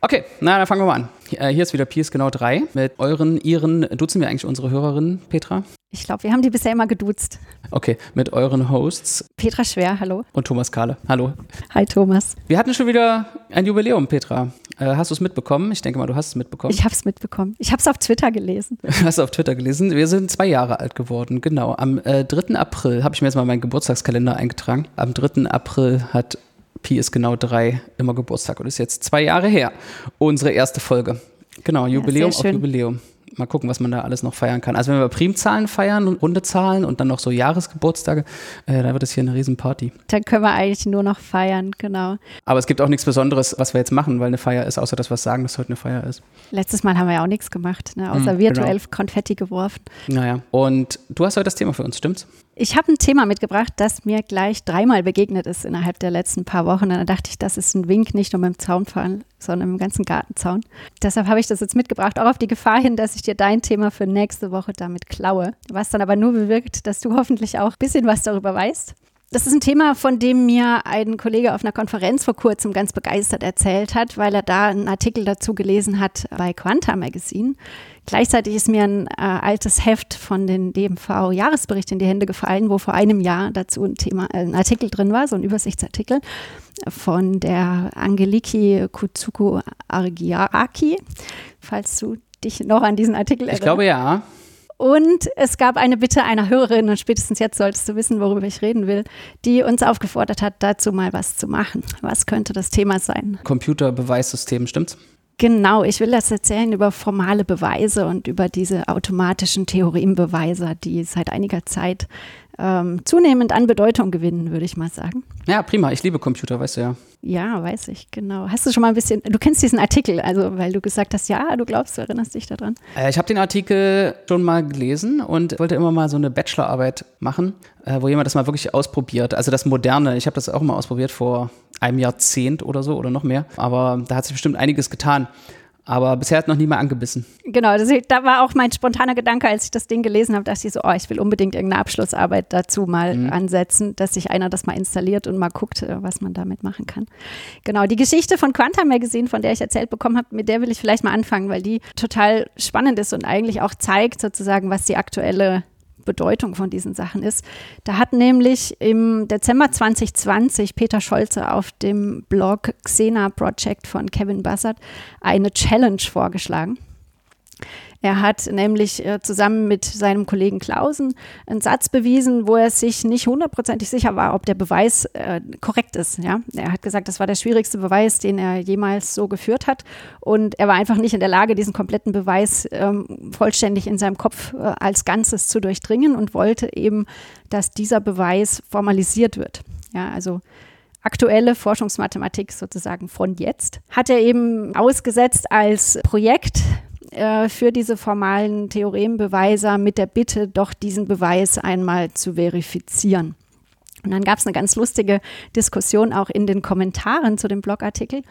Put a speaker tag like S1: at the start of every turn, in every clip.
S1: Okay, na, dann fangen wir mal an. Äh, hier ist wieder Piers genau 3 mit euren, ihren, duzen wir eigentlich unsere Hörerinnen, Petra?
S2: Ich glaube, wir haben die bisher immer geduzt.
S1: Okay, mit euren Hosts.
S2: Petra Schwer, hallo.
S1: Und Thomas Kahle, hallo.
S2: Hi Thomas.
S1: Wir hatten schon wieder ein Jubiläum, Petra. Äh, hast du es mitbekommen? Ich denke mal, du hast es mitbekommen.
S2: Ich habe es mitbekommen. Ich habe es auf Twitter gelesen.
S1: hast du auf Twitter gelesen? Wir sind zwei Jahre alt geworden, genau. Am äh, 3. April habe ich mir jetzt mal meinen Geburtstagskalender eingetragen. Am 3. April hat Pi ist genau drei immer Geburtstag und ist jetzt zwei Jahre her. Unsere erste Folge. Genau, Jubiläum ja, auf Jubiläum. Mal gucken, was man da alles noch feiern kann. Also wenn wir Primzahlen feiern und runde Zahlen und dann noch so Jahresgeburtstage, äh, da wird es hier eine Riesenparty.
S2: Dann können wir eigentlich nur noch feiern, genau.
S1: Aber es gibt auch nichts Besonderes, was wir jetzt machen, weil eine Feier ist, außer dass wir sagen, dass heute eine Feier ist.
S2: Letztes Mal haben wir ja auch nichts gemacht, ne? außer mhm, virtuell genau. Konfetti geworfen.
S1: Naja, und du hast heute das Thema für uns, stimmt's?
S2: Ich habe ein Thema mitgebracht, das mir gleich dreimal begegnet ist innerhalb der letzten paar Wochen. Und da dachte ich, das ist ein Wink, nicht nur mit dem Zaunfall, sondern im ganzen Gartenzaun. Deshalb habe ich das jetzt mitgebracht, auch auf die Gefahr hin, dass ich dir dein Thema für nächste Woche damit klaue. Was dann aber nur bewirkt, dass du hoffentlich auch ein bisschen was darüber weißt. Das ist ein Thema, von dem mir ein Kollege auf einer Konferenz vor kurzem ganz begeistert erzählt hat, weil er da einen Artikel dazu gelesen hat bei Quanta Magazine. Gleichzeitig ist mir ein äh, altes Heft von den DMV-Jahresbericht in die Hände gefallen, wo vor einem Jahr dazu ein Thema, äh, ein Artikel drin war, so ein Übersichtsartikel von der Angeliki Kutsuko Argiaraki, falls du dich noch an diesen Artikel erinnerst.
S1: Ich glaube ja.
S2: Und es gab eine Bitte einer Hörerin, und spätestens jetzt solltest du wissen, worüber ich reden will, die uns aufgefordert hat, dazu mal was zu machen. Was könnte das Thema sein?
S1: Computerbeweissystem, stimmt's?
S2: Genau, ich will das erzählen über formale Beweise und über diese automatischen Theorembeweise, die seit einiger Zeit ähm, zunehmend an Bedeutung gewinnen, würde ich mal sagen.
S1: Ja, prima. Ich liebe Computer, weißt du ja.
S2: Ja, weiß ich, genau. Hast du schon mal ein bisschen, du kennst diesen Artikel, also weil du gesagt hast, ja, du glaubst, du erinnerst dich daran.
S1: Äh, ich habe den Artikel schon mal gelesen und wollte immer mal so eine Bachelorarbeit machen, äh, wo jemand das mal wirklich ausprobiert. Also das Moderne. Ich habe das auch mal ausprobiert vor einem Jahrzehnt oder so oder noch mehr. Aber da hat sich bestimmt einiges getan. Aber bisher hat noch niemand angebissen.
S2: Genau, das, da war auch mein spontaner Gedanke, als ich das Ding gelesen habe, dass ich so, oh, ich will unbedingt irgendeine Abschlussarbeit dazu mal mhm. ansetzen, dass sich einer das mal installiert und mal guckt, äh, was man damit machen kann. Genau, die Geschichte von Quanta Magazine, von der ich erzählt bekommen habe, mit der will ich vielleicht mal anfangen, weil die total spannend ist und eigentlich auch zeigt sozusagen, was die aktuelle Bedeutung von diesen Sachen ist. Da hat nämlich im Dezember 2020 Peter Scholze auf dem Blog Xena Project von Kevin Buzzard eine Challenge vorgeschlagen. Er hat nämlich äh, zusammen mit seinem Kollegen Klausen einen Satz bewiesen, wo er sich nicht hundertprozentig sicher war, ob der Beweis äh, korrekt ist. Ja? Er hat gesagt, das war der schwierigste Beweis, den er jemals so geführt hat. Und er war einfach nicht in der Lage, diesen kompletten Beweis ähm, vollständig in seinem Kopf äh, als Ganzes zu durchdringen und wollte eben, dass dieser Beweis formalisiert wird. Ja, also aktuelle Forschungsmathematik sozusagen von jetzt, hat er eben ausgesetzt als Projekt äh, für diese formalen Theorembeweise mit der Bitte, doch diesen Beweis einmal zu verifizieren. Und dann gab es eine ganz lustige Diskussion auch in den Kommentaren zu dem Blogartikel,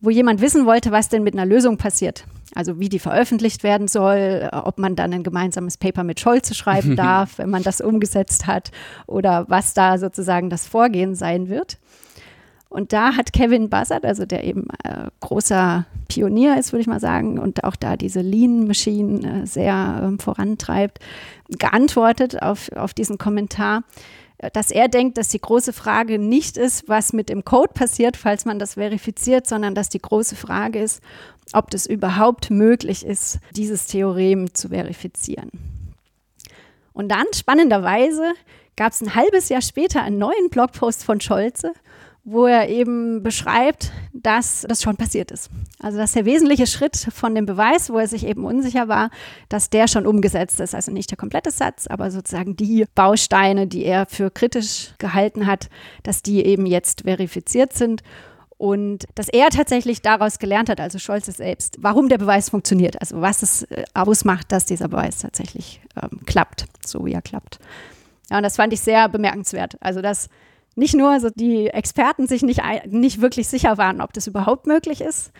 S2: wo jemand wissen wollte, was denn mit einer Lösung passiert. Also wie die veröffentlicht werden soll, ob man dann ein gemeinsames Paper mit Scholze schreiben darf, wenn man das umgesetzt hat, oder was da sozusagen das Vorgehen sein wird. Und da hat Kevin Buzzard, also der eben äh, großer Pionier ist, würde ich mal sagen, und auch da diese Lean-Maschinen äh, sehr ähm, vorantreibt, geantwortet auf, auf diesen Kommentar, äh, dass er denkt, dass die große Frage nicht ist, was mit dem Code passiert, falls man das verifiziert, sondern dass die große Frage ist, ob das überhaupt möglich ist, dieses Theorem zu verifizieren. Und dann, spannenderweise, gab es ein halbes Jahr später einen neuen Blogpost von Scholze, wo er eben beschreibt, dass das schon passiert ist. Also dass der wesentliche Schritt von dem Beweis, wo er sich eben unsicher war, dass der schon umgesetzt ist. Also nicht der komplette Satz, aber sozusagen die Bausteine, die er für kritisch gehalten hat, dass die eben jetzt verifiziert sind. Und dass er tatsächlich daraus gelernt hat, also Scholz selbst, warum der Beweis funktioniert, also was es äh, ausmacht, dass dieser Beweis tatsächlich ähm, klappt, so wie er klappt. Ja, und das fand ich sehr bemerkenswert. Also, dass nicht nur also die Experten sich nicht, nicht wirklich sicher waren, ob das überhaupt möglich ist,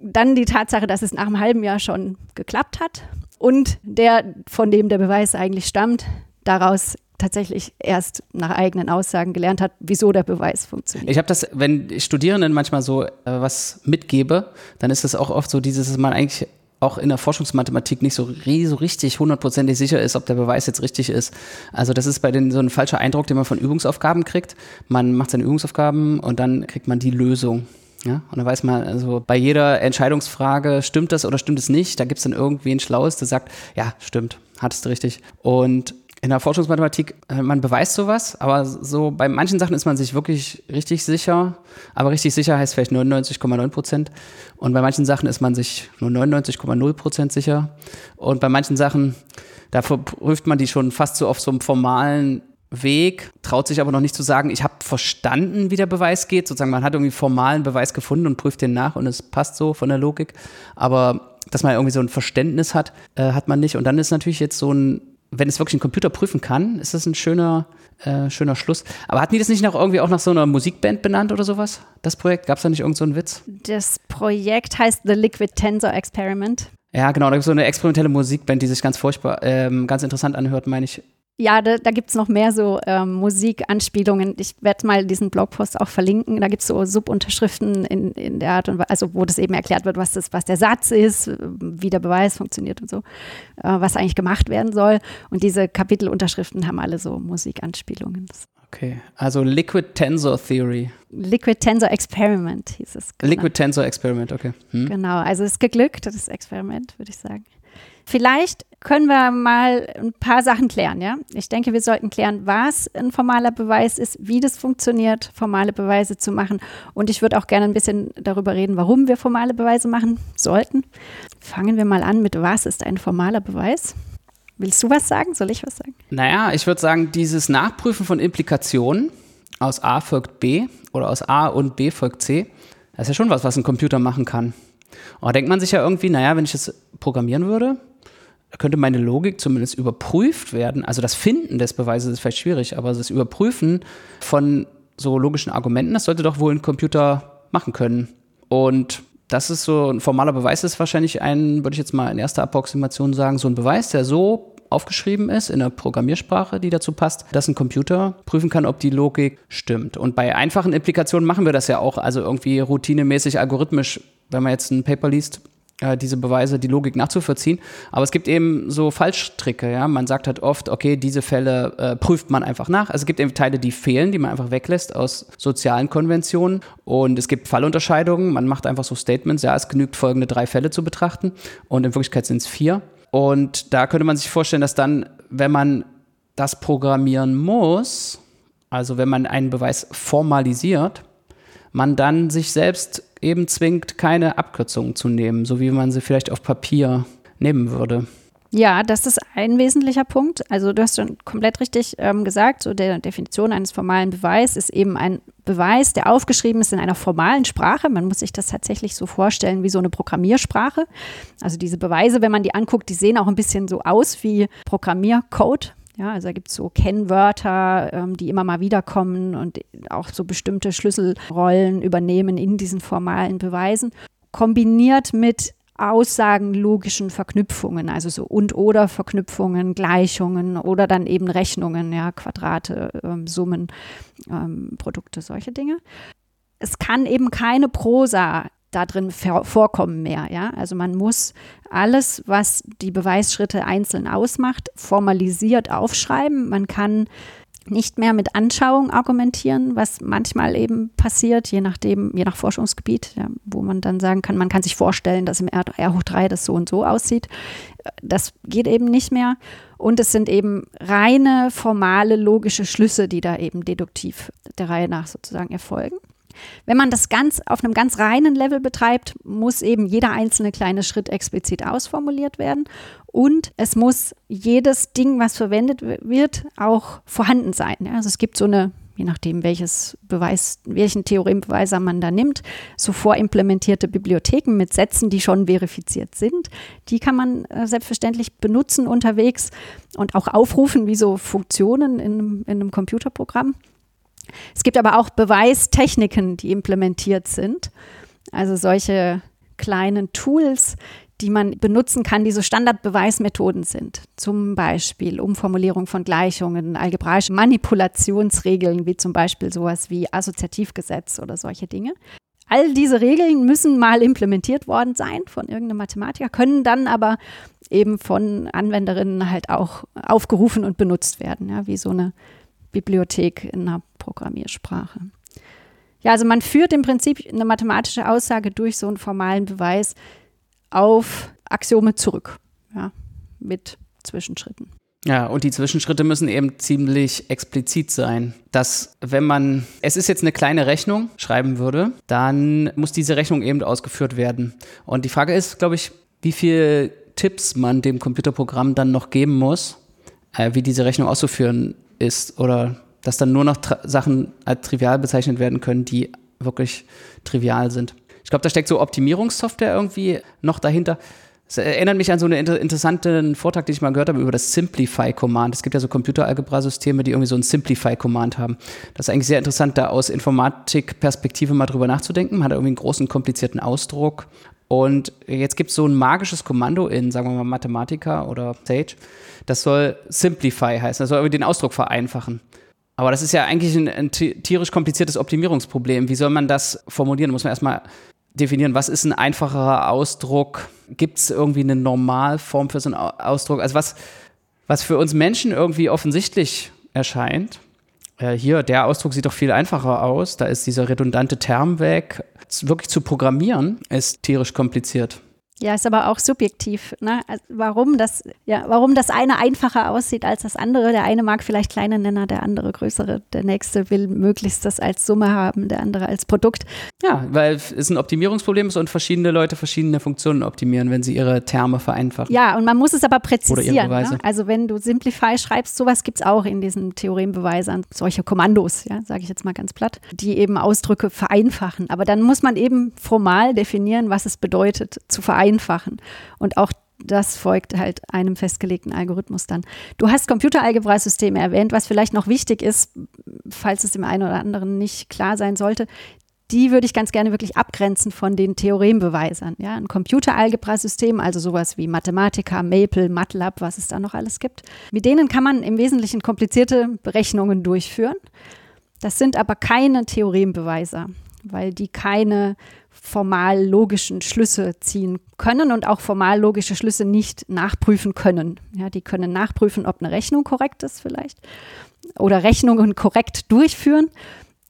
S2: dann die Tatsache, dass es nach einem halben Jahr schon geklappt hat und der, von dem der Beweis eigentlich stammt, daraus tatsächlich erst nach eigenen Aussagen gelernt hat, wieso der Beweis funktioniert.
S1: Ich habe das, wenn ich Studierenden manchmal so äh, was mitgebe, dann ist es auch oft so dieses, dass man eigentlich auch in der Forschungsmathematik nicht so, so richtig hundertprozentig sicher ist, ob der Beweis jetzt richtig ist. Also das ist bei den so ein falscher Eindruck, den man von Übungsaufgaben kriegt. Man macht seine Übungsaufgaben und dann kriegt man die Lösung. Ja, und dann weiß man, also bei jeder Entscheidungsfrage, stimmt das oder stimmt es nicht? Da gibt es dann irgendwie ein Schlaues, der sagt, ja, stimmt, hattest du richtig. Und in der Forschungsmathematik, äh, man beweist sowas, aber so bei manchen Sachen ist man sich wirklich richtig sicher. Aber richtig sicher heißt vielleicht 99,9 Prozent. Und bei manchen Sachen ist man sich nur 99,0 Prozent sicher. Und bei manchen Sachen, da prüft man die schon fast so auf so einem formalen Weg, traut sich aber noch nicht zu sagen, ich habe verstanden, wie der Beweis geht. Sozusagen, man hat irgendwie formalen Beweis gefunden und prüft den nach und es passt so von der Logik. Aber dass man irgendwie so ein Verständnis hat, äh, hat man nicht. Und dann ist natürlich jetzt so ein wenn es wirklich ein Computer prüfen kann, ist das ein schöner, äh, schöner Schluss. Aber hatten die das nicht noch irgendwie auch nach so einer Musikband benannt oder sowas? Das Projekt? Gab es da nicht irgendeinen so Witz?
S2: Das Projekt heißt The Liquid Tensor Experiment.
S1: Ja, genau, da gibt es so eine experimentelle Musikband, die sich ganz furchtbar, ähm, ganz interessant anhört, meine ich.
S2: Ja, da, da gibt es noch mehr so ähm, Musikanspielungen. Ich werde mal diesen Blogpost auch verlinken. Da gibt es so Subunterschriften in, in der Art und Weise, also wo das eben erklärt wird, was, das, was der Satz ist, wie der Beweis funktioniert und so, äh, was eigentlich gemacht werden soll. Und diese Kapitelunterschriften haben alle so Musikanspielungen.
S1: Okay, also Liquid Tensor Theory.
S2: Liquid Tensor Experiment hieß es.
S1: Genau. Liquid Tensor Experiment, okay.
S2: Hm. Genau, also es ist geglückt, das Experiment, würde ich sagen. Vielleicht können wir mal ein paar Sachen klären, ja? Ich denke, wir sollten klären, was ein formaler Beweis ist, wie das funktioniert, formale Beweise zu machen. Und ich würde auch gerne ein bisschen darüber reden, warum wir formale Beweise machen sollten. Fangen wir mal an mit, was ist ein formaler Beweis? Willst du was sagen? Soll ich was sagen?
S1: Naja, ich würde sagen, dieses Nachprüfen von Implikationen aus A folgt B oder aus A und B folgt C, das ist ja schon was, was ein Computer machen kann. Und da denkt man sich ja irgendwie, naja, wenn ich das programmieren würde, könnte meine Logik zumindest überprüft werden. Also das Finden des Beweises ist vielleicht schwierig, aber das Überprüfen von so logischen Argumenten, das sollte doch wohl ein Computer machen können. Und das ist so ein formaler Beweis, ist wahrscheinlich ein, würde ich jetzt mal in erster Approximation sagen, so ein Beweis, der so aufgeschrieben ist in der Programmiersprache, die dazu passt, dass ein Computer prüfen kann, ob die Logik stimmt. Und bei einfachen Implikationen machen wir das ja auch, also irgendwie routinemäßig algorithmisch, wenn man jetzt ein Paper liest, diese Beweise, die Logik nachzuvollziehen. Aber es gibt eben so Falschstricke, ja. Man sagt halt oft, okay, diese Fälle äh, prüft man einfach nach. Also es gibt eben Teile, die fehlen, die man einfach weglässt aus sozialen Konventionen. Und es gibt Fallunterscheidungen. Man macht einfach so Statements, ja, es genügt folgende drei Fälle zu betrachten. Und in Wirklichkeit sind es vier. Und da könnte man sich vorstellen, dass dann, wenn man das programmieren muss, also wenn man einen Beweis formalisiert, man dann sich selbst eben zwingt, keine Abkürzungen zu nehmen, so wie man sie vielleicht auf Papier nehmen würde.
S2: Ja, das ist ein wesentlicher Punkt. Also du hast schon komplett richtig ähm, gesagt, so der Definition eines formalen Beweises ist eben ein Beweis, der aufgeschrieben ist in einer formalen Sprache. Man muss sich das tatsächlich so vorstellen wie so eine Programmiersprache. Also diese Beweise, wenn man die anguckt, die sehen auch ein bisschen so aus wie Programmiercode. Ja, also da gibt es so Kennwörter, ähm, die immer mal wiederkommen und auch so bestimmte Schlüsselrollen übernehmen in diesen formalen Beweisen. Kombiniert mit aussagenlogischen Verknüpfungen, also so und-oder Verknüpfungen, Gleichungen oder dann eben Rechnungen, ja, Quadrate, ähm, Summen, ähm, Produkte, solche Dinge. Es kann eben keine Prosa da drin vorkommen mehr. Ja? Also man muss alles, was die Beweisschritte einzeln ausmacht, formalisiert aufschreiben. Man kann nicht mehr mit Anschauung argumentieren, was manchmal eben passiert, je nachdem, je nach Forschungsgebiet, ja, wo man dann sagen kann, man kann sich vorstellen, dass im R, R hoch 3 das so und so aussieht. Das geht eben nicht mehr. Und es sind eben reine formale logische Schlüsse, die da eben deduktiv der Reihe nach sozusagen erfolgen. Wenn man das ganz auf einem ganz reinen Level betreibt, muss eben jeder einzelne kleine Schritt explizit ausformuliert werden und es muss jedes Ding, was verwendet wird, auch vorhanden sein. Also es gibt so eine je nachdem, welches Beweis, welchen Theorembeweise man da nimmt, so vorimplementierte Bibliotheken mit Sätzen, die schon verifiziert sind. Die kann man äh, selbstverständlich benutzen unterwegs und auch aufrufen wie so Funktionen in, in einem Computerprogramm. Es gibt aber auch Beweistechniken, die implementiert sind. Also solche kleinen Tools, die man benutzen kann, die so Standardbeweismethoden sind. Zum Beispiel Umformulierung von Gleichungen, algebraische Manipulationsregeln, wie zum Beispiel sowas wie Assoziativgesetz oder solche Dinge. All diese Regeln müssen mal implementiert worden sein von irgendeinem Mathematiker, können dann aber eben von Anwenderinnen halt auch aufgerufen und benutzt werden, ja, wie so eine Bibliothek in einer Programmiersprache. Ja, also man führt im Prinzip eine mathematische Aussage durch so einen formalen Beweis auf Axiome zurück, ja, mit Zwischenschritten.
S1: Ja, und die Zwischenschritte müssen eben ziemlich explizit sein. Dass, wenn man, es ist jetzt eine kleine Rechnung, schreiben würde, dann muss diese Rechnung eben ausgeführt werden. Und die Frage ist, glaube ich, wie viele Tipps man dem Computerprogramm dann noch geben muss, äh, wie diese Rechnung auszuführen ist. Oder dass dann nur noch Sachen als trivial bezeichnet werden können, die wirklich trivial sind. Ich glaube, da steckt so Optimierungssoftware irgendwie noch dahinter. Es erinnert mich an so einen inter interessanten Vortrag, den ich mal gehört habe über das Simplify-Command. Es gibt ja so Computeralgebra-Systeme, die irgendwie so ein Simplify-Command haben. Das ist eigentlich sehr interessant, da aus Informatikperspektive mal drüber nachzudenken. Man hat irgendwie einen großen, komplizierten Ausdruck. Und jetzt gibt es so ein magisches Kommando in, sagen wir mal, Mathematica oder Sage. Das soll Simplify heißen. Das soll irgendwie den Ausdruck vereinfachen. Aber das ist ja eigentlich ein, ein tierisch kompliziertes Optimierungsproblem. Wie soll man das formulieren? Muss man erstmal definieren, was ist ein einfacherer Ausdruck? Gibt es irgendwie eine Normalform für so einen Ausdruck? Also was, was für uns Menschen irgendwie offensichtlich erscheint. Äh, hier, der Ausdruck sieht doch viel einfacher aus. Da ist dieser redundante Term weg. Wirklich zu programmieren ist tierisch kompliziert.
S2: Ja, ist aber auch subjektiv. Ne? Also warum, das, ja, warum das eine einfacher aussieht als das andere. Der eine mag vielleicht kleine Nenner, der andere größere. Der nächste will möglichst das als Summe haben, der andere als Produkt.
S1: Ja, weil es ein Optimierungsproblem ist und verschiedene Leute verschiedene Funktionen optimieren, wenn sie ihre Terme vereinfachen.
S2: Ja, und man muss es aber präzisieren. Ne? Also wenn du Simplify schreibst, sowas gibt es auch in diesen Theorembeweisern, solche Kommandos, ja, sage ich jetzt mal ganz platt, die eben Ausdrücke vereinfachen. Aber dann muss man eben formal definieren, was es bedeutet, zu vereinfachen vereinfachen. Und auch das folgt halt einem festgelegten Algorithmus dann. Du hast Computeralgebrasysteme erwähnt, was vielleicht noch wichtig ist, falls es dem einen oder anderen nicht klar sein sollte. Die würde ich ganz gerne wirklich abgrenzen von den Theorembeweisern. Ja, ein Computeralgebrasystem, also sowas wie Mathematica, Maple, MATLAB, was es da noch alles gibt. Mit denen kann man im Wesentlichen komplizierte Berechnungen durchführen. Das sind aber keine Theorembeweise, weil die keine formal logischen Schlüsse ziehen können und auch formal logische Schlüsse nicht nachprüfen können. Ja, die können nachprüfen, ob eine Rechnung korrekt ist vielleicht oder Rechnungen korrekt durchführen.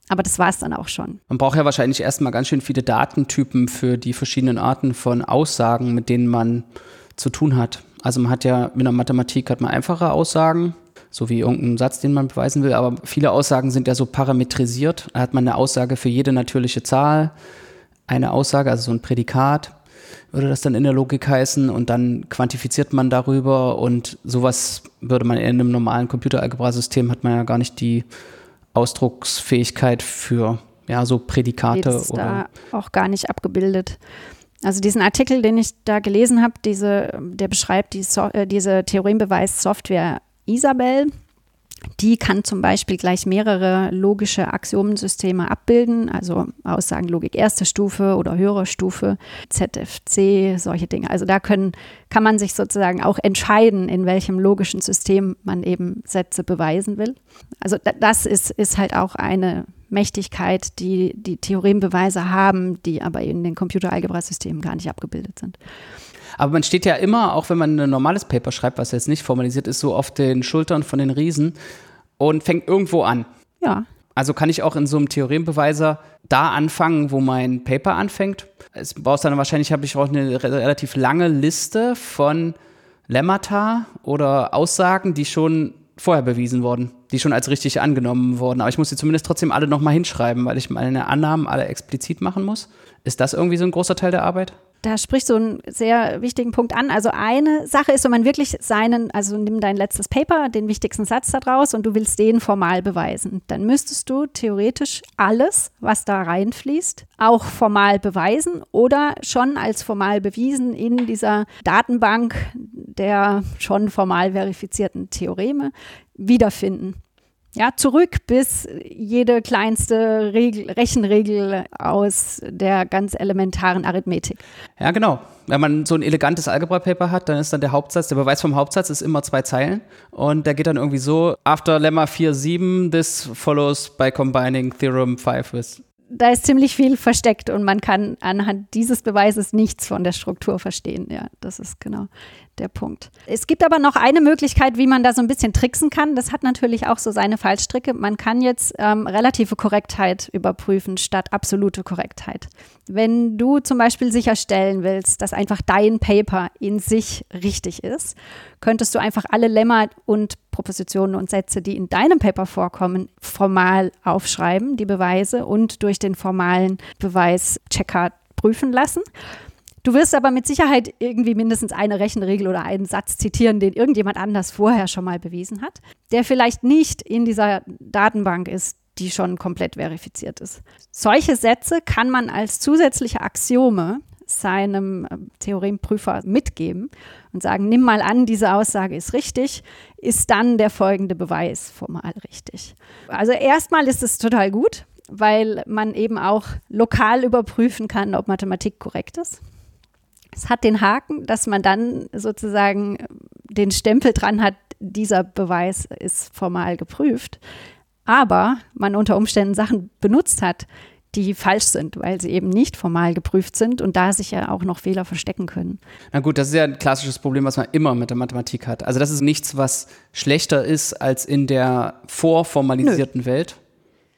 S2: Aber das war es dann auch schon.
S1: Man braucht ja wahrscheinlich erstmal ganz schön viele Datentypen für die verschiedenen Arten von Aussagen, mit denen man zu tun hat. Also man hat ja mit der Mathematik hat man einfache Aussagen, so wie irgendeinen Satz, den man beweisen will, aber viele Aussagen sind ja so parametrisiert. Da hat man eine Aussage für jede natürliche Zahl eine Aussage, also so ein Prädikat, würde das dann in der Logik heißen und dann quantifiziert man darüber und sowas würde man in einem normalen Computeralgebra-System hat man ja gar nicht die Ausdrucksfähigkeit für ja so Prädikate
S2: Jetzt oder da auch gar nicht abgebildet. Also diesen Artikel, den ich da gelesen habe, diese, der beschreibt die so äh, diese Theorembeweis-Software Isabel die kann zum Beispiel gleich mehrere logische Axiomensysteme abbilden, also Aussagenlogik erste Stufe oder höhere Stufe, ZFC, solche Dinge. Also da können, kann man sich sozusagen auch entscheiden, in welchem logischen System man eben Sätze beweisen will. Also das ist, ist halt auch eine Mächtigkeit, die die Theorembeweise haben, die aber in den Computeralgebra-Systemen gar nicht abgebildet sind.
S1: Aber man steht ja immer, auch wenn man ein normales Paper schreibt, was jetzt nicht formalisiert ist, so auf den Schultern von den Riesen und fängt irgendwo an.
S2: Ja.
S1: Also kann ich auch in so einem Theorembeweiser da anfangen, wo mein Paper anfängt. Es brauchst dann wahrscheinlich, habe ich auch eine relativ lange Liste von Lemmata oder Aussagen, die schon vorher bewiesen wurden, die schon als richtig angenommen wurden. Aber ich muss sie zumindest trotzdem alle nochmal hinschreiben, weil ich meine Annahmen alle explizit machen muss. Ist das irgendwie so ein großer Teil der Arbeit?
S2: Da sprichst du einen sehr wichtigen Punkt an. Also eine Sache ist, wenn man wirklich seinen, also nimm dein letztes Paper, den wichtigsten Satz da draus und du willst den formal beweisen, dann müsstest du theoretisch alles, was da reinfließt, auch formal beweisen oder schon als formal bewiesen in dieser Datenbank der schon formal verifizierten Theoreme wiederfinden. Ja, zurück bis jede kleinste Regel, Rechenregel aus der ganz elementaren Arithmetik.
S1: Ja, genau. Wenn man so ein elegantes Algebra-Paper hat, dann ist dann der Hauptsatz, der Beweis vom Hauptsatz ist immer zwei Zeilen und der geht dann irgendwie so, after Lemma 4.7, this follows by combining theorem 5 with
S2: da ist ziemlich viel versteckt und man kann anhand dieses Beweises nichts von der Struktur verstehen. Ja, das ist genau der Punkt. Es gibt aber noch eine Möglichkeit, wie man da so ein bisschen tricksen kann. Das hat natürlich auch so seine Fallstricke. Man kann jetzt ähm, relative Korrektheit überprüfen statt absolute Korrektheit. Wenn du zum Beispiel sicherstellen willst, dass einfach dein Paper in sich richtig ist, könntest du einfach alle Lemma und Propositionen und Sätze, die in deinem Paper vorkommen, formal aufschreiben, die Beweise und durch den formalen Beweischecker prüfen lassen. Du wirst aber mit Sicherheit irgendwie mindestens eine Rechenregel oder einen Satz zitieren, den irgendjemand anders vorher schon mal bewiesen hat, der vielleicht nicht in dieser Datenbank ist, die schon komplett verifiziert ist. Solche Sätze kann man als zusätzliche Axiome seinem äh, Theoremprüfer mitgeben und sagen, nimm mal an, diese Aussage ist richtig, ist dann der folgende Beweis formal richtig. Also erstmal ist es total gut, weil man eben auch lokal überprüfen kann, ob Mathematik korrekt ist. Es hat den Haken, dass man dann sozusagen den Stempel dran hat, dieser Beweis ist formal geprüft, aber man unter Umständen Sachen benutzt hat, die falsch sind, weil sie eben nicht formal geprüft sind und da sich ja auch noch Fehler verstecken können.
S1: Na gut, das ist ja ein klassisches Problem, was man immer mit der Mathematik hat. Also das ist nichts, was schlechter ist als in der vorformalisierten Nö. Welt,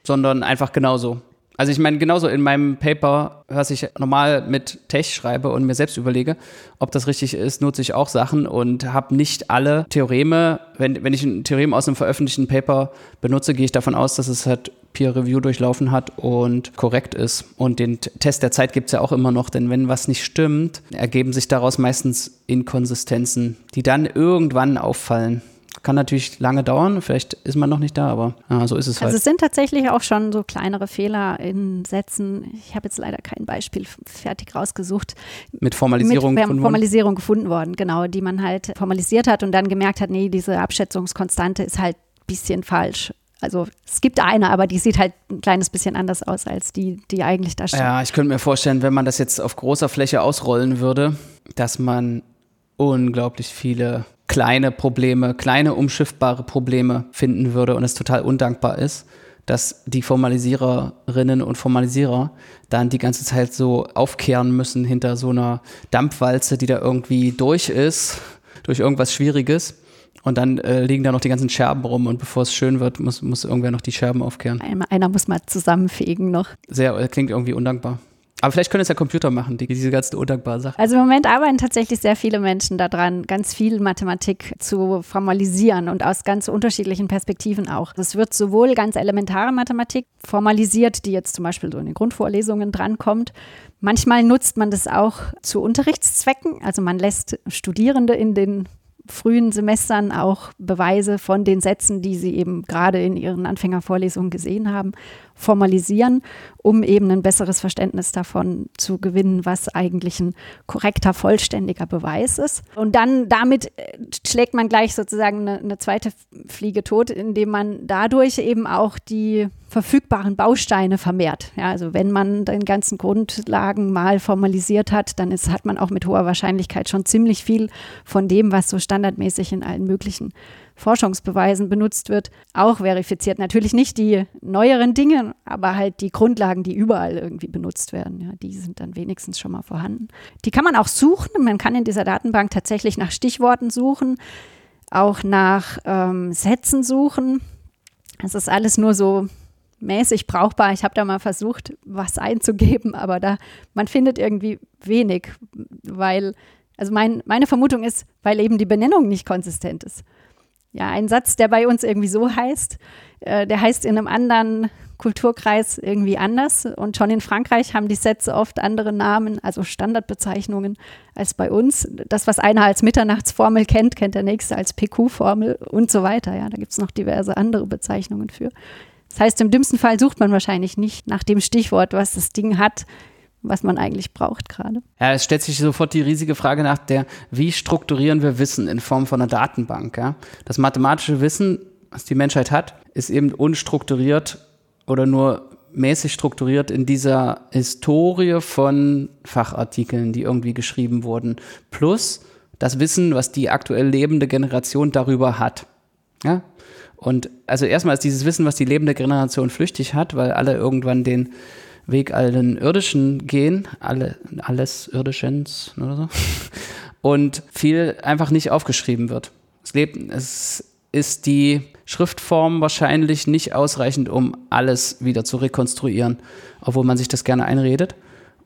S1: sondern einfach genauso. Also ich meine, genauso in meinem Paper, was ich normal mit Tech schreibe und mir selbst überlege, ob das richtig ist, nutze ich auch Sachen und habe nicht alle Theoreme, wenn, wenn ich ein Theorem aus einem veröffentlichten Paper benutze, gehe ich davon aus, dass es halt Peer Review durchlaufen hat und korrekt ist. Und den Test der Zeit gibt es ja auch immer noch, denn wenn was nicht stimmt, ergeben sich daraus meistens Inkonsistenzen, die dann irgendwann auffallen. Kann natürlich lange dauern, vielleicht ist man noch nicht da, aber ja, so ist es
S2: also
S1: halt.
S2: Also es sind tatsächlich auch schon so kleinere Fehler in Sätzen. Ich habe jetzt leider kein Beispiel fertig rausgesucht.
S1: Mit Formalisierung
S2: Mit gefunden Formalisierung worden? gefunden worden, genau, die man halt formalisiert hat und dann gemerkt hat, nee, diese Abschätzungskonstante ist halt ein bisschen falsch. Also es gibt eine, aber die sieht halt ein kleines bisschen anders aus als die, die eigentlich da steht.
S1: Ja, ich könnte mir vorstellen, wenn man das jetzt auf großer Fläche ausrollen würde, dass man unglaublich viele kleine Probleme, kleine umschiffbare Probleme finden würde und es total undankbar ist, dass die Formalisiererinnen und Formalisierer dann die ganze Zeit so aufkehren müssen hinter so einer Dampfwalze, die da irgendwie durch ist, durch irgendwas Schwieriges. Und dann äh, liegen da noch die ganzen Scherben rum und bevor es schön wird, muss, muss irgendwer noch die Scherben aufkehren.
S2: Einer muss mal zusammenfegen noch.
S1: Sehr, äh, klingt irgendwie undankbar. Aber vielleicht können es ja Computer machen, die, diese ganzen undankbaren Sachen.
S2: Also im Moment arbeiten tatsächlich sehr viele Menschen daran, ganz viel Mathematik zu formalisieren und aus ganz unterschiedlichen Perspektiven auch. Es wird sowohl ganz elementare Mathematik formalisiert, die jetzt zum Beispiel so in den Grundvorlesungen drankommt. Manchmal nutzt man das auch zu Unterrichtszwecken. Also man lässt Studierende in den frühen Semestern auch Beweise von den Sätzen, die sie eben gerade in ihren Anfängervorlesungen gesehen haben, formalisieren, um eben ein besseres Verständnis davon zu gewinnen, was eigentlich ein korrekter, vollständiger Beweis ist. Und dann damit äh, schlägt man gleich sozusagen eine, eine zweite Fliege tot, indem man dadurch eben auch die verfügbaren Bausteine vermehrt. Ja, also wenn man den ganzen Grundlagen mal formalisiert hat, dann ist, hat man auch mit hoher Wahrscheinlichkeit schon ziemlich viel von dem, was so standardmäßig in allen möglichen Forschungsbeweisen benutzt wird, auch verifiziert. Natürlich nicht die neueren Dinge, aber halt die Grundlagen, die überall irgendwie benutzt werden. Ja, die sind dann wenigstens schon mal vorhanden. Die kann man auch suchen. Man kann in dieser Datenbank tatsächlich nach Stichworten suchen, auch nach ähm, Sätzen suchen. Es ist alles nur so mäßig brauchbar. Ich habe da mal versucht, was einzugeben, aber da man findet irgendwie wenig, weil also mein, meine Vermutung ist, weil eben die Benennung nicht konsistent ist. Ja, ein Satz, der bei uns irgendwie so heißt, äh, der heißt in einem anderen Kulturkreis irgendwie anders. Und schon in Frankreich haben die Sätze oft andere Namen, also Standardbezeichnungen, als bei uns. Das, was einer als Mitternachtsformel kennt, kennt der nächste als PQ-Formel und so weiter. Ja, da gibt es noch diverse andere Bezeichnungen für. Das heißt, im dümmsten Fall sucht man wahrscheinlich nicht nach dem Stichwort, was das Ding hat, was man eigentlich braucht gerade.
S1: Ja, es stellt sich sofort die riesige Frage nach der, wie strukturieren wir Wissen in Form von einer Datenbank? Ja? Das mathematische Wissen was die Menschheit hat, ist eben unstrukturiert oder nur mäßig strukturiert in dieser Historie von Fachartikeln, die irgendwie geschrieben wurden, plus das Wissen, was die aktuell lebende Generation darüber hat. Ja? Und also erstmal ist dieses Wissen, was die lebende Generation flüchtig hat, weil alle irgendwann den Weg allen Irdischen gehen, alle, alles Irdischens oder so, und viel einfach nicht aufgeschrieben wird. Es, lebt, es ist die Schriftform wahrscheinlich nicht ausreichend, um alles wieder zu rekonstruieren, obwohl man sich das gerne einredet.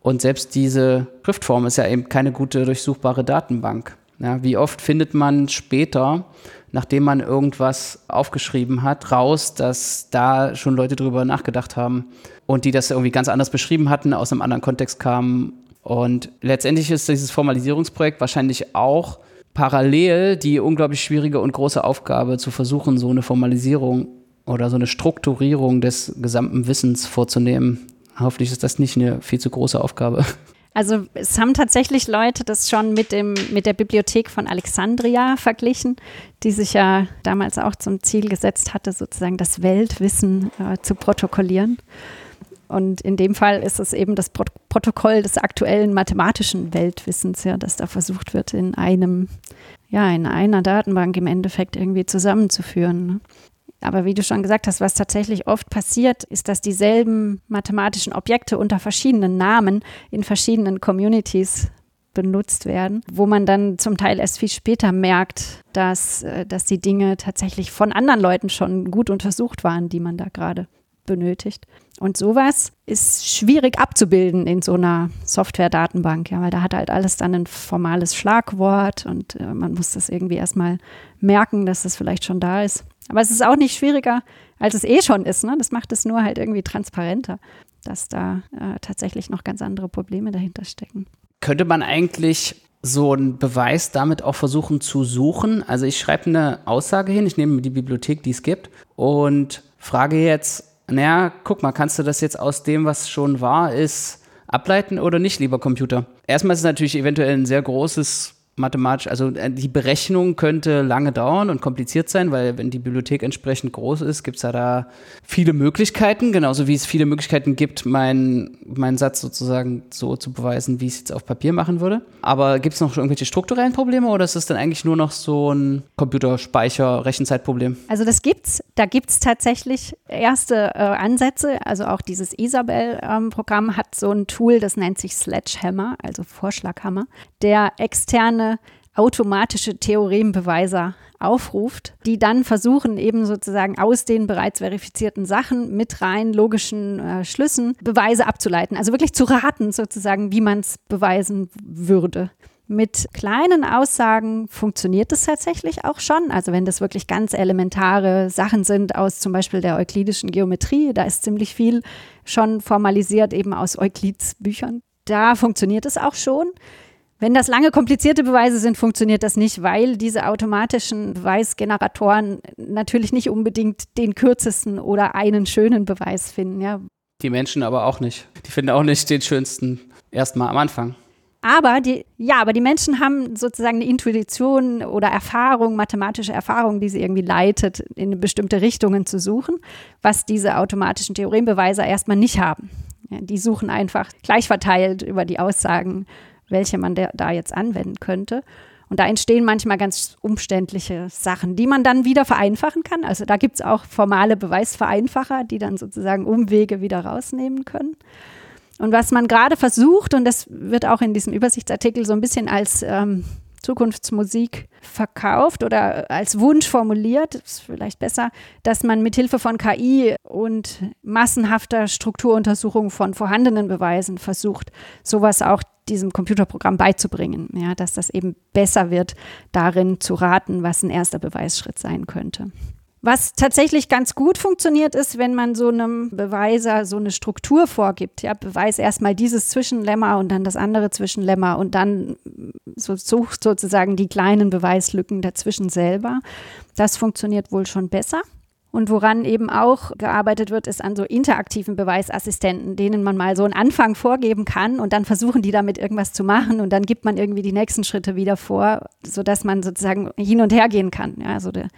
S1: Und selbst diese Schriftform ist ja eben keine gute durchsuchbare Datenbank. Ja, wie oft findet man später, nachdem man irgendwas aufgeschrieben hat, raus, dass da schon Leute drüber nachgedacht haben und die das irgendwie ganz anders beschrieben hatten, aus einem anderen Kontext kamen. Und letztendlich ist dieses Formalisierungsprojekt wahrscheinlich auch parallel die unglaublich schwierige und große Aufgabe zu versuchen, so eine Formalisierung oder so eine Strukturierung des gesamten Wissens vorzunehmen. Hoffentlich ist das nicht eine viel zu große Aufgabe.
S2: Also es haben tatsächlich Leute das schon mit, dem, mit der Bibliothek von Alexandria verglichen, die sich ja damals auch zum Ziel gesetzt hatte, sozusagen das Weltwissen äh, zu protokollieren. Und in dem Fall ist es eben das Pro Protokoll des aktuellen mathematischen Weltwissens, ja, das da versucht wird, in einem, ja, in einer Datenbank im Endeffekt irgendwie zusammenzuführen. Ne? Aber wie du schon gesagt hast, was tatsächlich oft passiert, ist, dass dieselben mathematischen Objekte unter verschiedenen Namen in verschiedenen Communities benutzt werden, wo man dann zum Teil erst viel später merkt, dass, äh, dass die Dinge tatsächlich von anderen Leuten schon gut untersucht waren, die man da gerade benötigt. Und sowas ist schwierig abzubilden in so einer Software-Datenbank, ja, weil da hat halt alles dann ein formales Schlagwort und äh, man muss das irgendwie erstmal merken, dass das vielleicht schon da ist. Aber es ist auch nicht schwieriger, als es eh schon ist. Ne? Das macht es nur halt irgendwie transparenter, dass da äh, tatsächlich noch ganz andere Probleme dahinter stecken.
S1: Könnte man eigentlich so einen Beweis damit auch versuchen zu suchen? Also ich schreibe eine Aussage hin, ich nehme die Bibliothek, die es gibt, und frage jetzt, naja, guck mal, kannst du das jetzt aus dem, was schon war, ist, ableiten oder nicht, lieber Computer? Erstmal ist es natürlich eventuell ein sehr großes mathematisch, also äh, die Berechnung könnte lange dauern und kompliziert sein, weil wenn die Bibliothek entsprechend groß ist, gibt es ja da viele Möglichkeiten, genauso wie es viele Möglichkeiten gibt, meinen mein Satz sozusagen so zu beweisen, wie ich es jetzt auf Papier machen würde. Aber gibt es noch irgendwelche strukturellen Probleme oder ist es dann eigentlich nur noch so ein Computerspeicher, Rechenzeitproblem?
S2: Also das gibt's. Da gibt es tatsächlich erste äh, Ansätze. Also auch dieses Isabel-Programm ähm, hat so ein Tool, das nennt sich Sledgehammer, also Vorschlaghammer, der externe automatische Theorembeweise aufruft, die dann versuchen, eben sozusagen aus den bereits verifizierten Sachen mit rein logischen äh, Schlüssen Beweise abzuleiten. Also wirklich zu raten, sozusagen, wie man es beweisen würde. Mit kleinen Aussagen funktioniert es tatsächlich auch schon. Also wenn das wirklich ganz elementare Sachen sind aus zum Beispiel der euklidischen Geometrie, da ist ziemlich viel schon formalisiert eben aus Euklids Büchern. Da funktioniert es auch schon. Wenn das lange komplizierte Beweise sind, funktioniert das nicht, weil diese automatischen Beweisgeneratoren natürlich nicht unbedingt den kürzesten oder einen schönen Beweis finden. Ja.
S1: Die Menschen aber auch nicht. Die finden auch nicht den schönsten erstmal am Anfang.
S2: Aber die, ja, aber die Menschen haben sozusagen eine Intuition oder Erfahrung, mathematische Erfahrung, die sie irgendwie leitet, in bestimmte Richtungen zu suchen, was diese automatischen Theorembeweise erstmal nicht haben. Ja, die suchen einfach gleich verteilt über die Aussagen welche man da jetzt anwenden könnte. Und da entstehen manchmal ganz umständliche Sachen, die man dann wieder vereinfachen kann. Also da gibt es auch formale Beweisvereinfacher, die dann sozusagen Umwege wieder rausnehmen können. Und was man gerade versucht, und das wird auch in diesem Übersichtsartikel so ein bisschen als ähm, Zukunftsmusik verkauft oder als Wunsch formuliert, ist vielleicht besser, dass man mit Hilfe von KI und massenhafter Strukturuntersuchung von vorhandenen Beweisen versucht, sowas auch diesem Computerprogramm beizubringen, ja, dass das eben besser wird, darin zu raten, was ein erster Beweisschritt sein könnte. Was tatsächlich ganz gut funktioniert, ist, wenn man so einem Beweiser so eine Struktur vorgibt. Ja, beweis erstmal dieses Zwischenlemma und dann das andere Zwischenlemma und dann so, sucht sozusagen die kleinen Beweislücken dazwischen selber. Das funktioniert wohl schon besser. Und woran eben auch gearbeitet wird, ist an so interaktiven Beweisassistenten, denen man mal so einen Anfang vorgeben kann und dann versuchen die damit irgendwas zu machen und dann gibt man irgendwie die nächsten Schritte wieder vor, sodass man sozusagen hin und her gehen kann. Ja, also der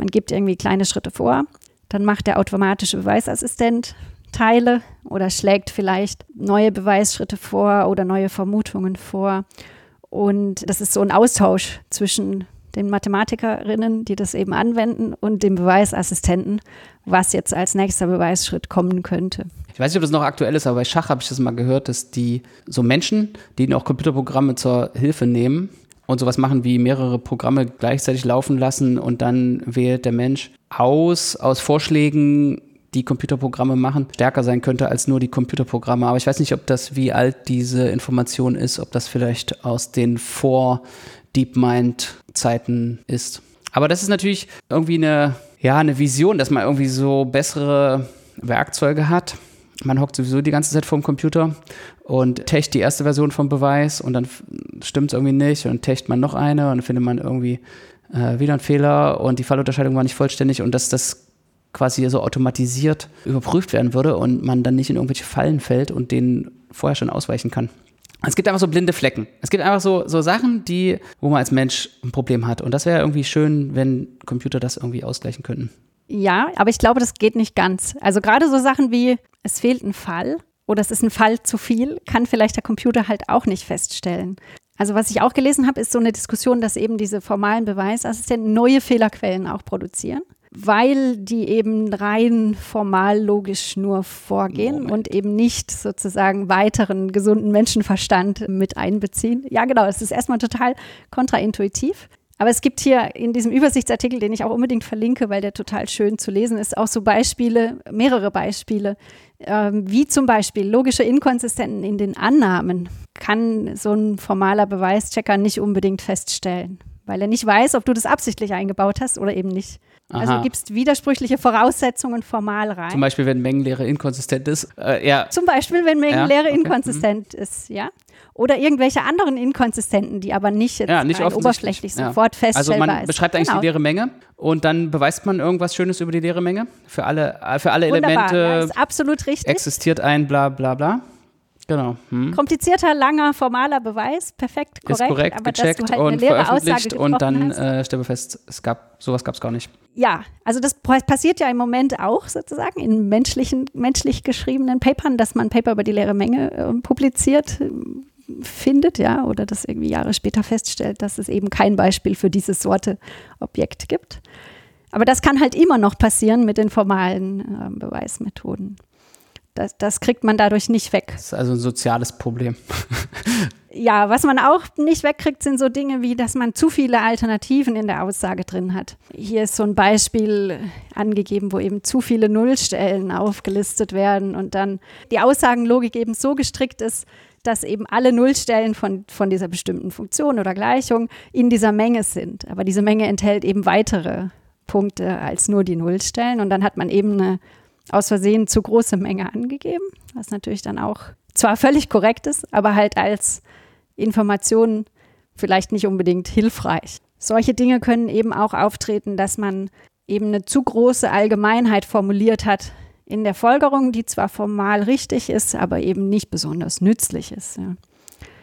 S2: Man gibt irgendwie kleine Schritte vor, dann macht der automatische Beweisassistent Teile oder schlägt vielleicht neue Beweisschritte vor oder neue Vermutungen vor. Und das ist so ein Austausch zwischen den Mathematikerinnen, die das eben anwenden, und dem Beweisassistenten, was jetzt als nächster Beweisschritt kommen könnte.
S1: Ich weiß nicht, ob das noch aktuell ist, aber bei Schach habe ich das mal gehört, dass die so Menschen, die auch Computerprogramme zur Hilfe nehmen und sowas machen wie mehrere Programme gleichzeitig laufen lassen und dann wählt der Mensch aus, aus Vorschlägen, die Computerprogramme machen, stärker sein könnte als nur die Computerprogramme. Aber ich weiß nicht, ob das, wie alt diese Information ist, ob das vielleicht aus den vor DeepMind-Zeiten ist. Aber das ist natürlich irgendwie eine, ja, eine Vision, dass man irgendwie so bessere Werkzeuge hat. Man hockt sowieso die ganze Zeit vorm Computer und techt die erste Version vom Beweis und dann stimmt es irgendwie nicht und techt man noch eine und dann findet man irgendwie äh, wieder einen Fehler und die Fallunterscheidung war nicht vollständig und dass das quasi so automatisiert überprüft werden würde und man dann nicht in irgendwelche Fallen fällt und denen vorher schon ausweichen kann. Es gibt einfach so blinde Flecken. Es gibt einfach so, so Sachen, die, wo man als Mensch ein Problem hat. Und das wäre irgendwie schön, wenn Computer das irgendwie ausgleichen könnten.
S2: Ja, aber ich glaube, das geht nicht ganz. Also gerade so Sachen wie, es fehlt ein Fall oder es ist ein Fall zu viel, kann vielleicht der Computer halt auch nicht feststellen. Also was ich auch gelesen habe, ist so eine Diskussion, dass eben diese formalen Beweisassistenten neue Fehlerquellen auch produzieren weil die eben rein formal logisch nur vorgehen Moment. und eben nicht sozusagen weiteren gesunden Menschenverstand mit einbeziehen. Ja, genau, es ist erstmal total kontraintuitiv. Aber es gibt hier in diesem Übersichtsartikel, den ich auch unbedingt verlinke, weil der total schön zu lesen ist, auch so Beispiele, mehrere Beispiele, ähm, wie zum Beispiel logische Inkonsistenten in den Annahmen kann so ein formaler Beweischecker nicht unbedingt feststellen, weil er nicht weiß, ob du das absichtlich eingebaut hast oder eben nicht. Also Aha. Also gibst widersprüchliche Voraussetzungen formal rein.
S1: Zum Beispiel, wenn Mengenlehre inkonsistent ist. Äh, ja.
S2: Zum Beispiel, wenn Mengenlehre ja, okay. inkonsistent mhm. ist, ja. Oder irgendwelche anderen Inkonsistenten, die aber nicht jetzt
S1: ja, nicht
S2: oberflächlich ja. sofort feststellbar
S1: Also man beschreibt eigentlich genau. die leere Menge und dann beweist man irgendwas Schönes über die leere Menge. Für alle, äh, für alle Wunderbar, Elemente ja,
S2: ist absolut richtig.
S1: existiert ein bla bla bla. Genau.
S2: Hm. Komplizierter, langer, formaler Beweis, perfekt, korrekt.
S1: Ist korrekt, aber gecheckt halt und veröffentlicht und dann äh, stellen wir fest, es gab, sowas gab es gar nicht.
S2: Ja, also das passiert ja im Moment auch sozusagen in menschlichen, menschlich geschriebenen Papern, dass man Paper über die leere Menge äh, publiziert äh, findet, ja, oder das irgendwie Jahre später feststellt, dass es eben kein Beispiel für diese Sorte Objekt gibt. Aber das kann halt immer noch passieren mit den formalen äh, Beweismethoden. Das, das kriegt man dadurch nicht weg.
S1: Das ist also ein soziales Problem.
S2: ja, was man auch nicht wegkriegt, sind so Dinge wie, dass man zu viele Alternativen in der Aussage drin hat. Hier ist so ein Beispiel angegeben, wo eben zu viele Nullstellen aufgelistet werden und dann die Aussagenlogik eben so gestrickt ist, dass eben alle Nullstellen von, von dieser bestimmten Funktion oder Gleichung in dieser Menge sind. Aber diese Menge enthält eben weitere Punkte als nur die Nullstellen und dann hat man eben eine aus Versehen zu große Menge angegeben, was natürlich dann auch zwar völlig korrekt ist, aber halt als Information vielleicht nicht unbedingt hilfreich. Solche Dinge können eben auch auftreten, dass man eben eine zu große Allgemeinheit formuliert hat in der Folgerung, die zwar formal richtig ist, aber eben nicht besonders nützlich ist. Ja.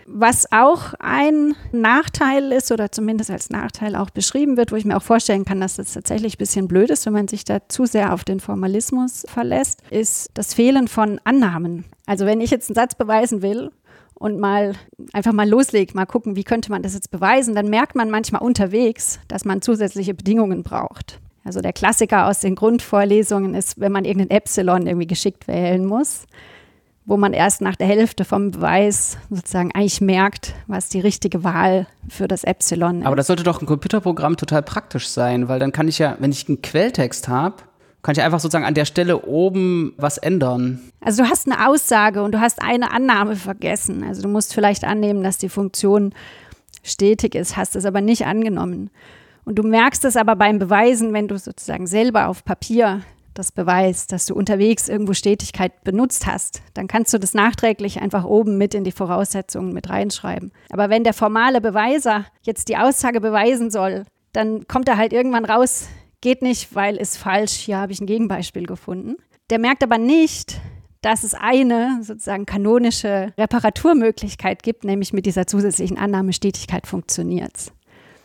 S2: Was auch ein Nachteil ist oder zumindest als Nachteil auch beschrieben wird, wo ich mir auch vorstellen kann, dass das tatsächlich ein bisschen blöd ist, wenn man sich da zu sehr auf den Formalismus verlässt, ist das Fehlen von Annahmen. Also wenn ich jetzt einen Satz beweisen will und mal einfach mal loslegt, mal gucken, wie könnte man das jetzt beweisen, dann merkt man manchmal unterwegs, dass man zusätzliche Bedingungen braucht. Also der Klassiker aus den Grundvorlesungen ist, wenn man irgendein Epsilon irgendwie geschickt wählen muss wo man erst nach der Hälfte vom Beweis sozusagen eigentlich merkt, was die richtige Wahl für das Epsilon ist.
S1: Aber das sollte doch ein Computerprogramm total praktisch sein, weil dann kann ich ja, wenn ich einen Quelltext habe, kann ich einfach sozusagen an der Stelle oben was ändern.
S2: Also du hast eine Aussage und du hast eine Annahme vergessen. Also du musst vielleicht annehmen, dass die Funktion stetig ist, hast es aber nicht angenommen. Und du merkst es aber beim Beweisen, wenn du sozusagen selber auf Papier das beweist, dass du unterwegs irgendwo Stetigkeit benutzt hast, dann kannst du das nachträglich einfach oben mit in die Voraussetzungen mit reinschreiben. Aber wenn der formale Beweiser jetzt die Aussage beweisen soll, dann kommt er halt irgendwann raus, geht nicht, weil ist falsch, hier habe ich ein Gegenbeispiel gefunden. Der merkt aber nicht, dass es eine sozusagen kanonische Reparaturmöglichkeit gibt, nämlich mit dieser zusätzlichen Annahme Stetigkeit funktioniert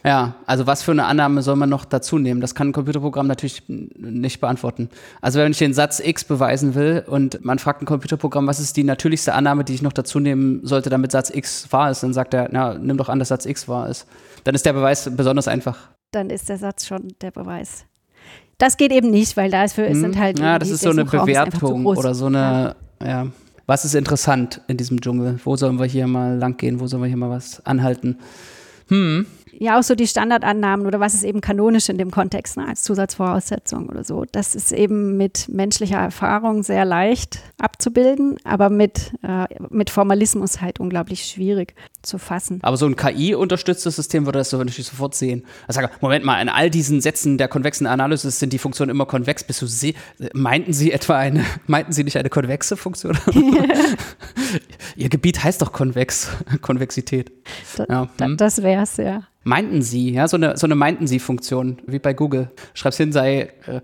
S1: Ja, also was für eine Annahme soll man noch dazu nehmen? Das kann ein Computerprogramm natürlich nicht beantworten. Also wenn ich den Satz X beweisen will und man fragt ein Computerprogramm, was ist die natürlichste Annahme, die ich noch dazu nehmen sollte, damit Satz X wahr ist, dann sagt er, na, nimm doch an, dass Satz X wahr ist. Dann ist der Beweis besonders einfach.
S2: Dann ist der Satz schon der Beweis. Das geht eben nicht, weil dafür hm. sind halt.
S1: Ja, das ist so eine Bewertung oder so eine, ja. ja. Was ist interessant in diesem Dschungel? Wo sollen wir hier mal lang gehen? Wo sollen wir hier mal was anhalten? Hm
S2: ja auch so die Standardannahmen oder was ist eben kanonisch in dem Kontext ne, als Zusatzvoraussetzung oder so. Das ist eben mit menschlicher Erfahrung sehr leicht abzubilden, aber mit, äh, mit Formalismus halt unglaublich schwierig zu fassen.
S1: Aber so ein KI-unterstütztes System würde das so natürlich sofort sehen. Also sage, Moment mal, in all diesen Sätzen der konvexen Analysis sind die Funktionen immer konvex. Bist du sie, meinten Sie etwa eine, meinten Sie nicht eine konvexe Funktion? Ihr Gebiet heißt doch konvex, Konvexität.
S2: Da, ja. hm. Das wäre es, ja.
S1: Meinten Sie, ja, so eine, so eine Meinten Sie-Funktion, wie bei Google. Schreib's hin, sei. Äh,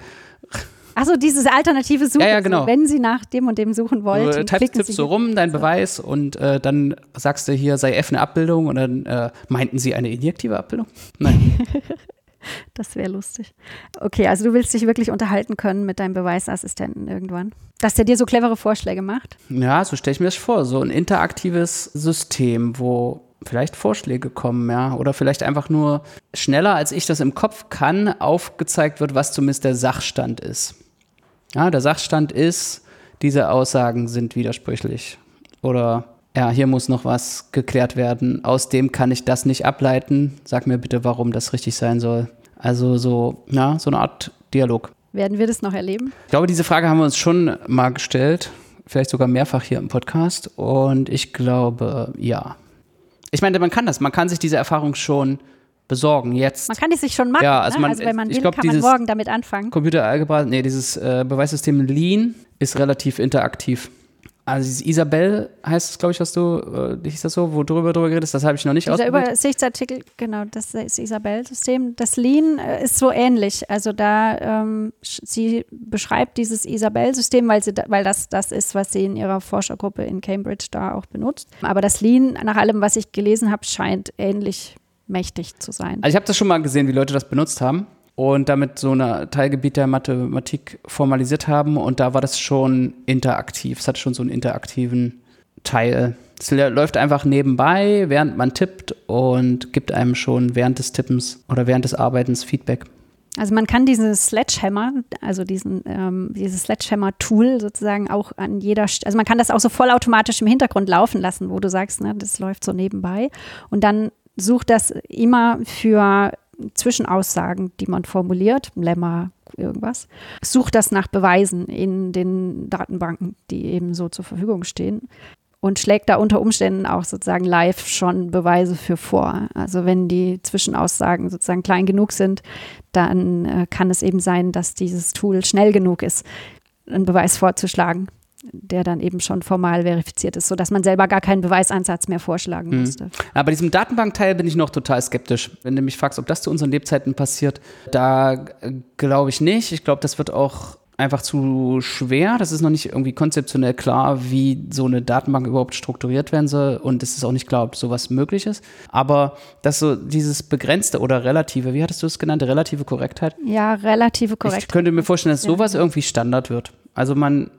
S2: Achso, dieses alternative Suchen.
S1: Ja, ja, genau.
S2: wenn Sie nach dem und dem suchen wollen.
S1: Du tippst, tippst so rum, dein Beweis, und äh, dann sagst du hier, sei F eine Abbildung, und dann äh, meinten Sie eine injektive Abbildung? Nein.
S2: das wäre lustig. Okay, also du willst dich wirklich unterhalten können mit deinem Beweisassistenten irgendwann. Dass der dir so clevere Vorschläge macht?
S1: Ja, so stelle ich mir das vor. So ein interaktives System, wo vielleicht Vorschläge kommen, ja, oder vielleicht einfach nur schneller, als ich das im Kopf kann, aufgezeigt wird, was zumindest der Sachstand ist. Ja, der Sachstand ist, diese Aussagen sind widersprüchlich. Oder ja, hier muss noch was geklärt werden. Aus dem kann ich das nicht ableiten. Sag mir bitte, warum das richtig sein soll. Also so, ja, so eine Art Dialog.
S2: Werden wir das noch erleben?
S1: Ich glaube, diese Frage haben wir uns schon mal gestellt. Vielleicht sogar mehrfach hier im Podcast. Und ich glaube, ja. Ich meine, man kann das, man kann sich diese Erfahrung schon besorgen jetzt.
S2: Man kann die sich schon machen,
S1: ja, also,
S2: man,
S1: ne?
S2: also wenn man will, glaub, kann man morgen damit anfangen.
S1: Computeralgebra, nee, dieses äh, Beweissystem Lean ist relativ interaktiv. Also Isabel heißt es, glaube ich, was du, äh, hieß das so, wo drüber drüber geredet das habe ich noch nicht
S2: Dieser. Übersichtsartikel, genau, das ist Isabel-System. Das Lean äh, ist so ähnlich. Also da, ähm, sie beschreibt dieses Isabel-System, weil, sie da, weil das das ist, was sie in ihrer Forschergruppe in Cambridge da auch benutzt. Aber das Lean, nach allem, was ich gelesen habe, scheint ähnlich mächtig zu sein.
S1: Also ich habe das schon mal gesehen, wie Leute das benutzt haben und damit so ein Teilgebiet der Mathematik formalisiert haben. Und da war das schon interaktiv. Es hat schon so einen interaktiven Teil. Es läuft einfach nebenbei, während man tippt und gibt einem schon während des Tippens oder während des Arbeitens Feedback.
S2: Also man kann dieses Sledgehammer, also diesen, ähm, dieses Sledgehammer-Tool sozusagen auch an jeder, also man kann das auch so vollautomatisch im Hintergrund laufen lassen, wo du sagst, ne, das läuft so nebenbei. Und dann sucht das immer für Zwischenaussagen, die man formuliert, Lemma, irgendwas, sucht das nach Beweisen in den Datenbanken, die eben so zur Verfügung stehen und schlägt da unter Umständen auch sozusagen live schon Beweise für vor. Also wenn die Zwischenaussagen sozusagen klein genug sind, dann äh, kann es eben sein, dass dieses Tool schnell genug ist, einen Beweis vorzuschlagen der dann eben schon formal verifiziert ist, sodass man selber gar keinen Beweisansatz mehr vorschlagen mhm. musste.
S1: Aber bei diesem Datenbankteil bin ich noch total skeptisch. Wenn du mich fragst, ob das zu unseren Lebzeiten passiert, da äh, glaube ich nicht. Ich glaube, das wird auch einfach zu schwer. Das ist noch nicht irgendwie konzeptionell klar, wie so eine Datenbank überhaupt strukturiert werden soll. Und es ist auch nicht klar, ob sowas möglich ist. Aber dass so dieses begrenzte oder relative, wie hattest du es genannt, relative Korrektheit?
S2: Ja, relative Korrektheit.
S1: Ich könnte mir vorstellen, dass sowas irgendwie Standard wird. Also man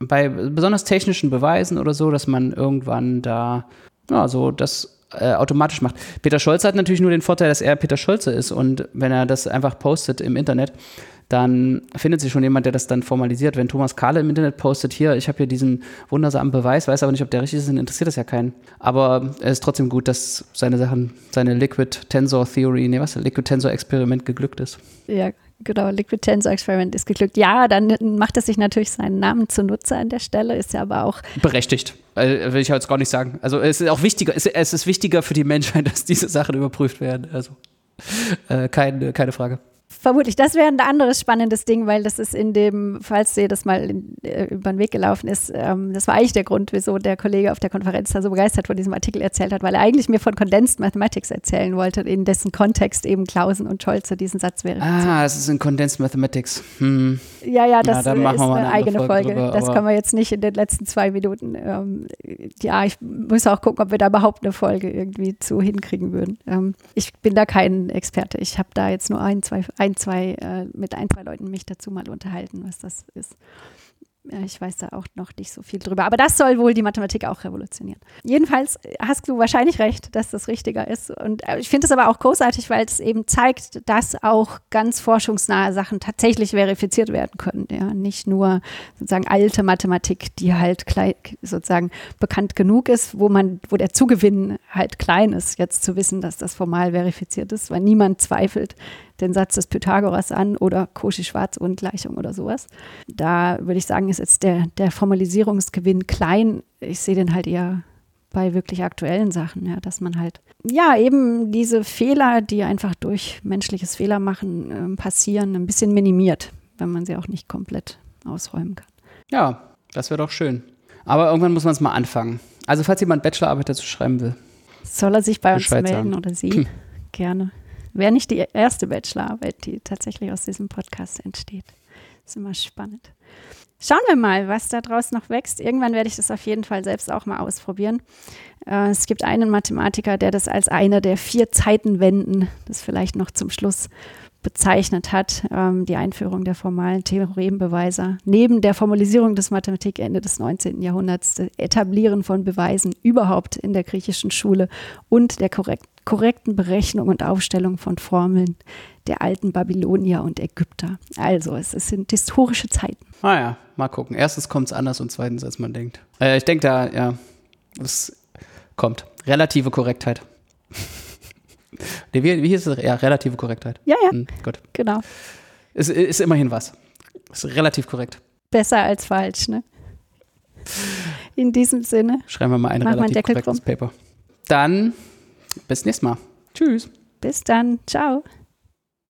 S1: bei besonders technischen Beweisen oder so, dass man irgendwann da, ja, so das äh, automatisch macht. Peter Scholze hat natürlich nur den Vorteil, dass er Peter Scholze ist und wenn er das einfach postet im Internet, dann findet sich schon jemand, der das dann formalisiert. Wenn Thomas Kahle im Internet postet, hier, ich habe hier diesen wundersamen Beweis, weiß aber nicht, ob der richtig ist, dann interessiert das ja keinen. Aber es ist trotzdem gut, dass seine Sachen, seine Liquid Tensor Theory, nee, was, Liquid Tensor Experiment geglückt ist.
S2: Ja, genau, Liquid Tensor Experiment ist geglückt. Ja, dann macht es sich natürlich seinen Namen zunutze an der Stelle, ist ja aber auch.
S1: Berechtigt. Also, will ich jetzt gar nicht sagen. Also es ist auch wichtiger, es, ist wichtiger für die Menschheit, dass diese Sachen überprüft werden. Also äh, keine, keine Frage.
S2: Vermutlich, das wäre ein anderes spannendes Ding, weil das ist in dem, falls dir das mal in, äh, über den Weg gelaufen ist, ähm, das war eigentlich der Grund, wieso der Kollege auf der Konferenz da so begeistert von diesem Artikel erzählt hat, weil er eigentlich mir von Condensed Mathematics erzählen wollte, in dessen Kontext eben Klausen und Scholze diesen Satz wäre.
S1: Ah, das ist in Condensed Mathematics. Hm.
S2: Ja, ja, das
S1: Ja,
S2: ist eine,
S1: eine
S2: eigene Folge.
S1: Folge drüber,
S2: das können wir jetzt nicht in den letzten zwei Minuten. Ähm, ja, ich muss auch gucken, ob wir da überhaupt eine Folge irgendwie zu hinkriegen würden. Ähm, ich bin da kein Experte. Ich habe da jetzt nur ein, zwei, ein, zwei, äh, mit ein, zwei Leuten mich dazu mal unterhalten, was das ist. Ja, Ich weiß da auch noch nicht so viel drüber. Aber das soll wohl die Mathematik auch revolutionieren. Jedenfalls hast du wahrscheinlich recht, dass das richtiger ist. Und äh, ich finde es aber auch großartig, weil es eben zeigt, dass auch ganz forschungsnahe Sachen tatsächlich verifiziert werden können. Ja, nicht nur sozusagen alte Mathematik, die halt klein, sozusagen bekannt genug ist, wo man, wo der Zugewinn halt klein ist, jetzt zu wissen, dass das formal verifiziert ist, weil niemand zweifelt den Satz des Pythagoras an oder Cauchy-Schwarz-Ungleichung oder sowas. Da würde ich sagen, ist jetzt der, der Formalisierungsgewinn klein. Ich sehe den halt eher bei wirklich aktuellen Sachen, ja, dass man halt, ja, eben diese Fehler, die einfach durch menschliches Fehlermachen ähm, passieren, ein bisschen minimiert, wenn man sie auch nicht komplett ausräumen kann.
S1: Ja, das wäre doch schön. Aber irgendwann muss man es mal anfangen. Also, falls jemand Bachelorarbeit dazu schreiben will.
S2: Soll er sich bei uns melden
S1: sagen.
S2: oder sie?
S1: Hm.
S2: Gerne. Wäre nicht die erste Bachelorarbeit, die tatsächlich aus diesem Podcast entsteht. Ist immer spannend. Schauen wir mal, was da draus noch wächst. Irgendwann werde ich das auf jeden Fall selbst auch mal ausprobieren. Äh, es gibt einen Mathematiker, der das als eine der vier Zeitenwenden, das vielleicht noch zum Schluss bezeichnet hat, ähm, die Einführung der formalen Theorembeweise. Neben der Formalisierung des Mathematik Ende des 19. Jahrhunderts, das Etablieren von Beweisen überhaupt in der griechischen Schule und der korrekt, korrekten Berechnung und Aufstellung von Formeln der alten Babylonier und Ägypter. Also, es, es sind historische Zeiten.
S1: Ah ja, mal gucken. Erstens kommt es anders und zweitens, als man denkt. Äh, ich denke da, ja, es kommt. Relative Korrektheit. Nee, wie, wie hieß es? Ja, relative Korrektheit.
S2: Ja, ja,
S1: Hm, gut.
S2: genau.
S1: Ist, ist immerhin was. Ist relativ korrekt.
S2: Besser als falsch, ne? In diesem Sinne,
S1: Schreiben wir mal ein relativ korrektes Paper. Dann bis nächstes Mal. Tschüss.
S2: bis dann. Ciao.